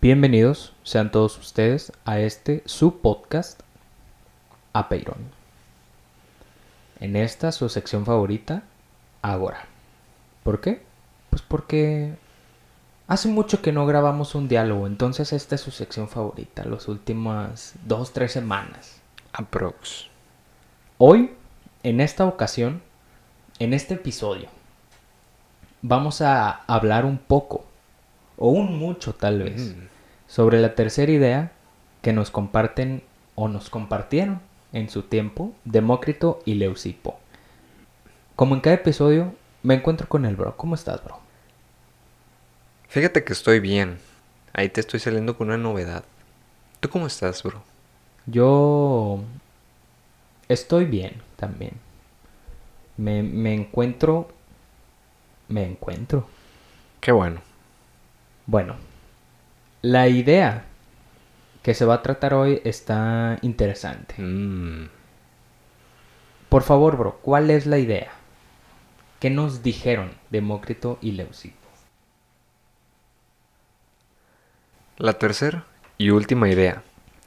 Bienvenidos sean todos ustedes a este su podcast Apeirón. En esta su sección favorita, Agora. ¿Por qué? Pues porque hace mucho que no grabamos un diálogo, entonces esta es su sección favorita, las últimas dos, tres semanas. Aprox. Hoy, en esta ocasión, en este episodio, vamos a hablar un poco, o un mucho tal vez, Mm. sobre la tercera idea que nos comparten o nos compartieron en su tiempo Demócrito y Leucipo. Como en cada episodio, me encuentro con el bro. ¿Cómo estás, bro? Fíjate que estoy bien. Ahí te estoy saliendo con una novedad. ¿Tú cómo estás, bro? Yo estoy bien también. Me, me encuentro... Me encuentro. Qué bueno. Bueno, la idea que se va a tratar hoy está interesante. Mm. Por favor, bro, ¿cuál es la idea? ¿Qué nos dijeron Demócrito y Leucipo? La tercera y última idea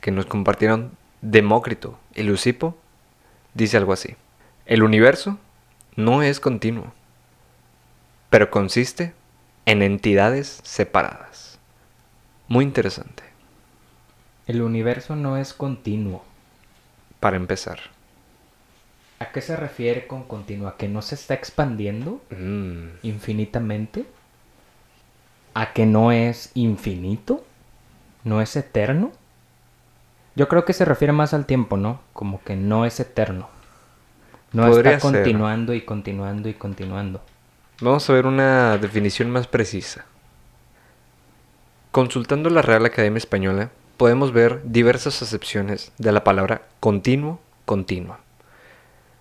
que nos compartieron Demócrito y Lucipo dice algo así. El universo no es continuo, pero consiste en entidades separadas. Muy interesante, El universo no es continuo. para empezar. ¿A qué se refiere con continuo? ¿A que no se está expandiendo Mm. infinitamente? ¿A que no es infinito? ¿No es eterno? Yo creo que se refiere más al tiempo, ¿no? Como que no es eterno. No Podría está ser. continuando y continuando y continuando. Vamos a ver una definición más precisa. Consultando la Real Academia Española, podemos ver diversas acepciones de la palabra continuo, continua.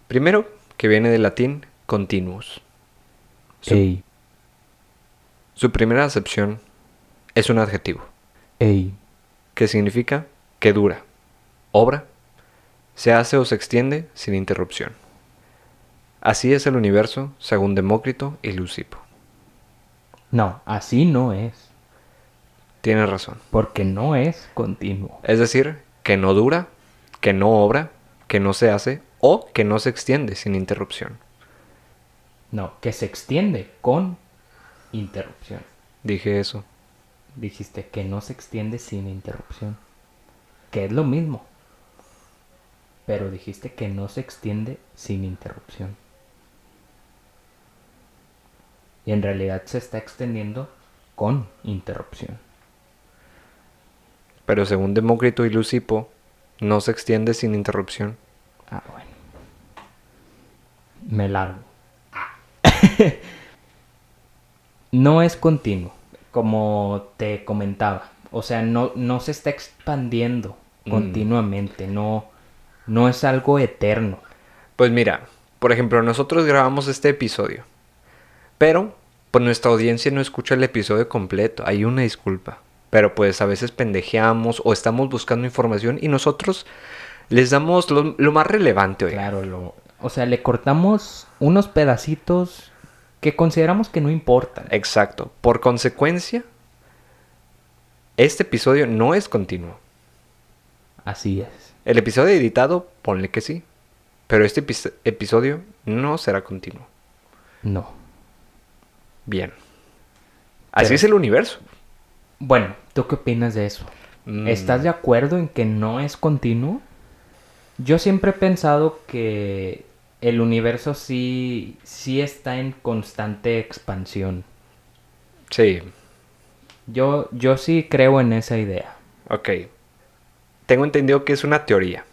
Primero, que viene del latín continuus. Su, Ey, su primera acepción es un adjetivo, ey. que significa que dura, obra, se hace o se extiende sin interrupción. Así es el universo, según Demócrito y Lucipo. No, así no es. Tienes razón. Porque no es continuo. Es decir, que no dura, que no obra, que no se hace o que no se extiende sin interrupción. No, que se extiende con interrupción. Dije eso. Dijiste que no se extiende sin interrupción. Que es lo mismo. Pero dijiste que no se extiende sin interrupción. Y en realidad se está extendiendo con interrupción. Pero según Demócrito y Lucipo, no se extiende sin interrupción. Ah, bueno. Me largo. no es continuo, como te comentaba. O sea, no, no se está expandiendo Mm. continuamente. No, no es algo eterno. Pues mira, por ejemplo, nosotros grabamos este episodio. Pero, pues nuestra audiencia no escucha el episodio completo. Hay una disculpa. Pero pues a veces pendejeamos o estamos buscando información y nosotros les damos lo, lo más relevante, oiga. Claro, lo, o sea, le cortamos unos pedacitos que consideramos que no importan. Exacto. Por consecuencia, este episodio no es continuo. Así es. El episodio editado, ponle que sí. Pero este epi- episodio no será continuo. No. Bien. Así Pero- es el universo. Bueno, ¿tú qué opinas de eso? Mm, ¿Estás de acuerdo en que no es continuo? Yo siempre he pensado que el universo sí, sí está en constante expansión. Sí, Yo, yo sí creo en esa idea. ok. Tengo entendido que es una teoría.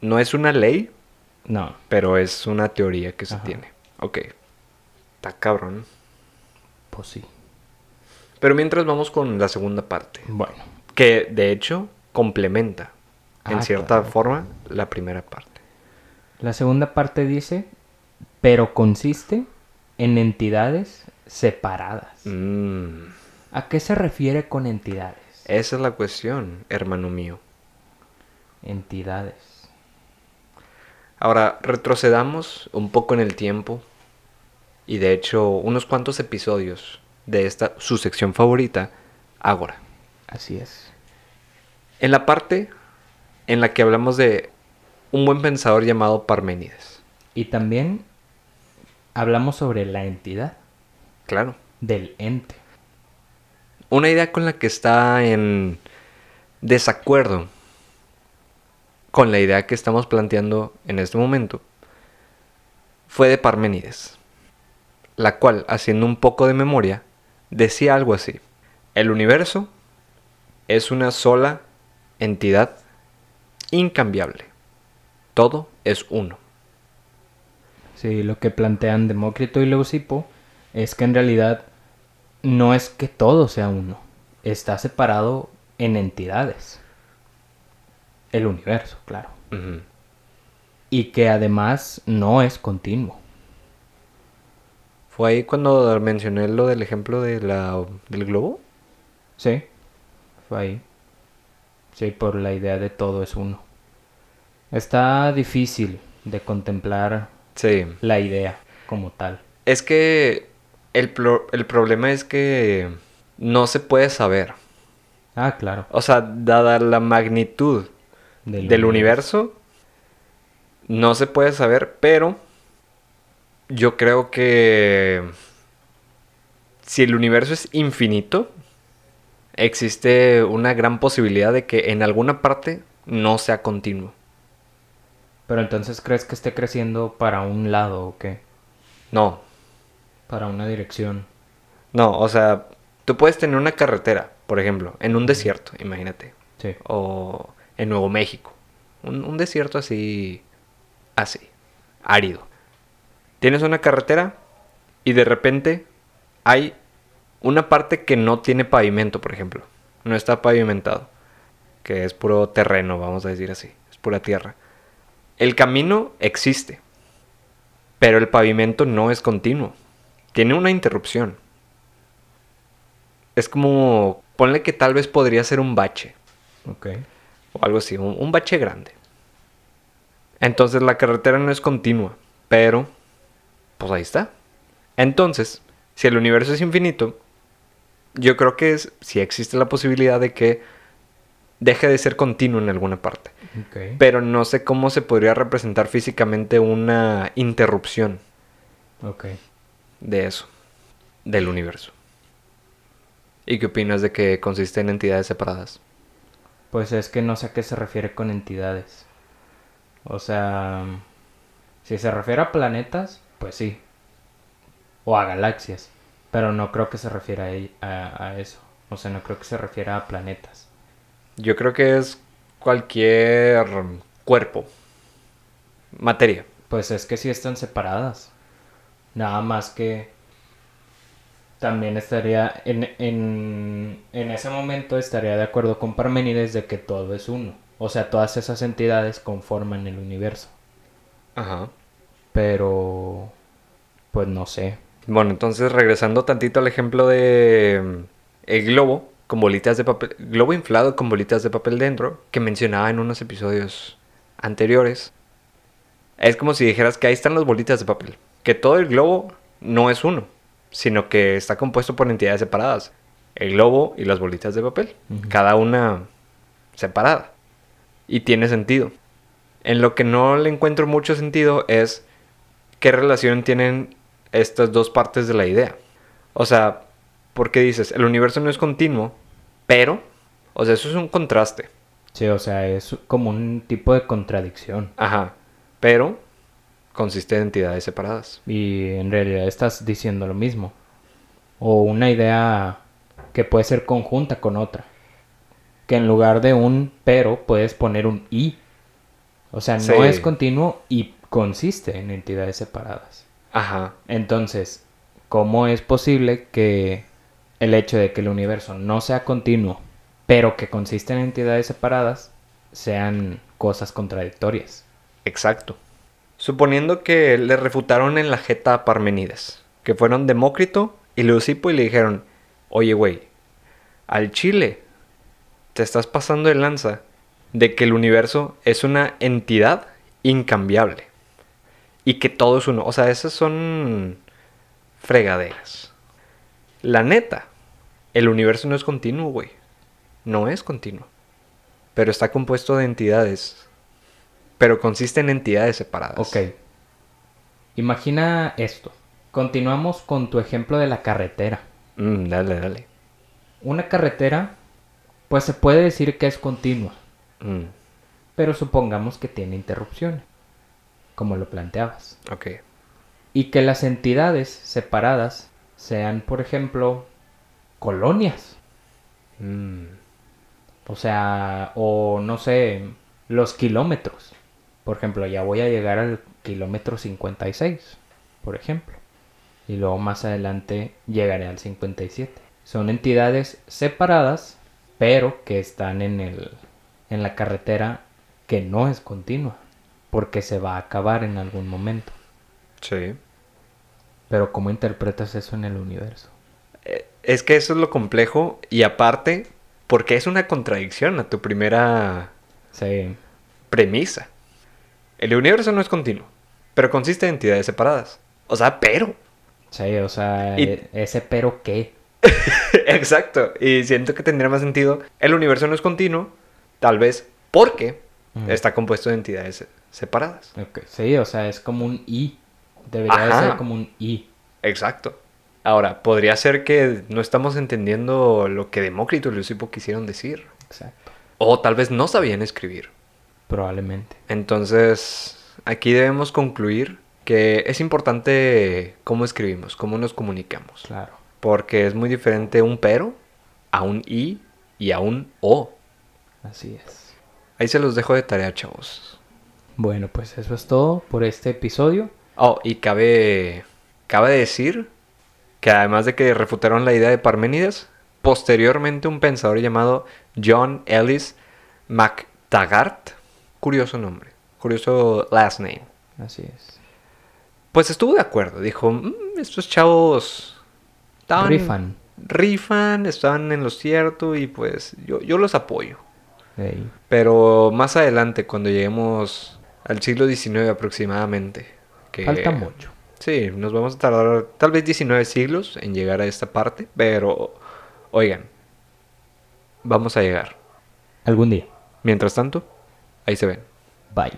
No es una ley, No, pero es una teoría que se Ajá. tiene. Ok. Está cabrón. Pues sí. Pero mientras vamos con la segunda parte. Bueno, Que de hecho complementa en Ah, cierta claro. forma la primera parte. la segunda parte dice, pero consiste en entidades separadas. Mm, ¿A qué se refiere con entidades? esa es la cuestión, hermano mío. Entidades. Ahora, retrocedamos un poco en el tiempo y de hecho unos cuantos episodios de esta su sección favorita, Ágora. Así es. En la parte en la que hablamos de un buen pensador llamado Parménides. Y también hablamos sobre la entidad Claro. del ente. Una idea con la que está en desacuerdo con la idea que estamos planteando en este momento fue de Parménides, la cual, haciendo un poco de memoria, decía algo así. El universo es una sola entidad incambiable. Todo es uno. Sí, lo que plantean Demócrito y Leucipo es que en realidad no es que todo sea uno, está separado en entidades. El universo, claro. Y que además no es continuo. Fue ahí cuando mencioné lo del ejemplo de la, del globo. Sí, fue ahí. Sí, por la idea de todo es uno. Está difícil de contemplar Sí. la idea como tal. Es que el, pro- el problema es que no se puede saber. Ah, claro. O sea, dada la magnitud del, universo, no se puede saber, pero yo creo que si el universo es infinito, existe una gran posibilidad de que en alguna parte no sea continuo. Pero entonces, ¿crees que esté creciendo para un lado o qué? No, Para una dirección. no, o sea, tú puedes tener una carretera, por ejemplo, en un desierto, imagínate. Sí. o en Nuevo México. Un, un desierto así, así, árido. Tienes una carretera y de repente hay una parte que no tiene pavimento, por ejemplo. No está pavimentado. Que es puro terreno, vamos a decir así. Es pura tierra. El camino existe. Pero el pavimento no es continuo. Tiene una interrupción. Es como... Ponle que tal vez podría ser un bache Ok. o algo así, un, un bache grande. Entonces la carretera no es continua, pero pues ahí está. Entonces, si el universo es infinito, yo creo que es, si existe la posibilidad de que deje de ser continuo en alguna parte. Ok. Pero no sé cómo se podría representar físicamente una interrupción Ok. de eso, del universo. ¿Y qué opinas de que consiste en entidades separadas? Pues es que no sé a qué se refiere con entidades. O sea, si se refiere a planetas, pues sí. O a galaxias. Pero no creo que se refiera a, ell- a, a eso. O sea, no creo que se refiera a planetas. Yo creo que es cualquier cuerpo, materia. Pues es que sí están separadas. Nada más que también estaría en, en, en ese momento estaría de acuerdo con Parménides de que todo es uno. O sea, todas esas entidades conforman el universo. Ajá. Pero pues no sé. Bueno, entonces regresando tantito al ejemplo de mm, el globo con bolitas de papel, globo inflado con bolitas de papel dentro, que mencionaba en unos episodios anteriores. Es como si dijeras que ahí están las bolitas de papel, que todo el globo no es uno, sino que está compuesto por entidades separadas. El globo y las bolitas de papel, cada una separada. Y tiene sentido. En lo que no le encuentro mucho sentido es qué relación tienen estas dos partes de la idea. O sea, porque dices, el universo no es continuo, pero, o sea, eso es un contraste. Sí, o sea, es como un tipo de contradicción. Ajá, pero consiste en entidades separadas. Y en realidad estás diciendo lo mismo. O una idea que puede ser conjunta con otra. Que en lugar de un pero puedes poner un y. O sea, no Sí. es continuo y consiste en entidades separadas. Ajá, Entonces, ¿cómo es posible que el hecho de que el universo no sea continuo, pero que consiste en entidades separadas, sean cosas contradictorias? exacto. Suponiendo que le refutaron en la jeta a Parmenides, que fueron Demócrito y Leucipo y le dijeron, oye, güey, al Chile te estás pasando de lanza de que el universo es una entidad incambiable y que todo es uno. O sea, esas son fregaderas. La neta, el universo no es continuo, güey. no es continuo, pero está compuesto de entidades, pero consiste en entidades separadas. Ok. Imagina esto. Continuamos con tu ejemplo de la carretera. Mm, dale, dale. Una carretera, pues se puede decir que es continua, Mm, pero supongamos que tiene interrupciones, como lo planteabas. ok. Y que las entidades separadas sean, por ejemplo, colonias. Mm, O sea, o no sé, los kilómetros. Por ejemplo, ya voy a llegar al kilómetro 56, por ejemplo. Y luego más adelante llegaré al 57. Son entidades separadas, pero que están en, el, en la carretera que no es continua, porque se va a acabar en algún momento. sí. Pero ¿cómo interpretas eso en el universo? Eh, Es que eso es lo complejo y aparte, porque es una contradicción a tu primera Sí, premisa. El universo no es continuo, pero consiste en entidades separadas. O sea, pero. sí, o sea, Y- e- ese pero qué. Exacto. Y siento que tendría más sentido. El universo no es continuo, tal vez porque Está compuesto de entidades se- separadas. Sí, o sea, es como un I. Debería de ser como un I. Exacto. Ahora, podría ser que no estamos entendiendo lo que Demócrito y Leucipo quisieron decir. Exacto. O tal vez no sabían escribir. Probablemente. Entonces, aquí debemos concluir que es importante cómo escribimos, cómo nos comunicamos. Claro. Porque es muy diferente un pero a un i y a un o. Así es. Ahí se los dejo de tarea, chavos. Bueno, pues eso es todo por este episodio. Oh, y cabe, cabe decir que además de que refutaron la idea de Parménides, posteriormente un pensador llamado John Ellis MacTaggart, curioso nombre, curioso last name, Así es. pues estuvo de acuerdo. Dijo, "Mm, estos chavos estaban- Rifan. rifan, estaban en lo cierto y pues yo, yo los apoyo. Pero más adelante, cuando lleguemos al siglo XIX aproximadamente. Que, Falta mucho. Sí, nos vamos a tardar tal vez 19 siglos en llegar a esta parte, pero oigan, vamos a llegar. Algún día. Mientras tanto, ahí se ven. Bye.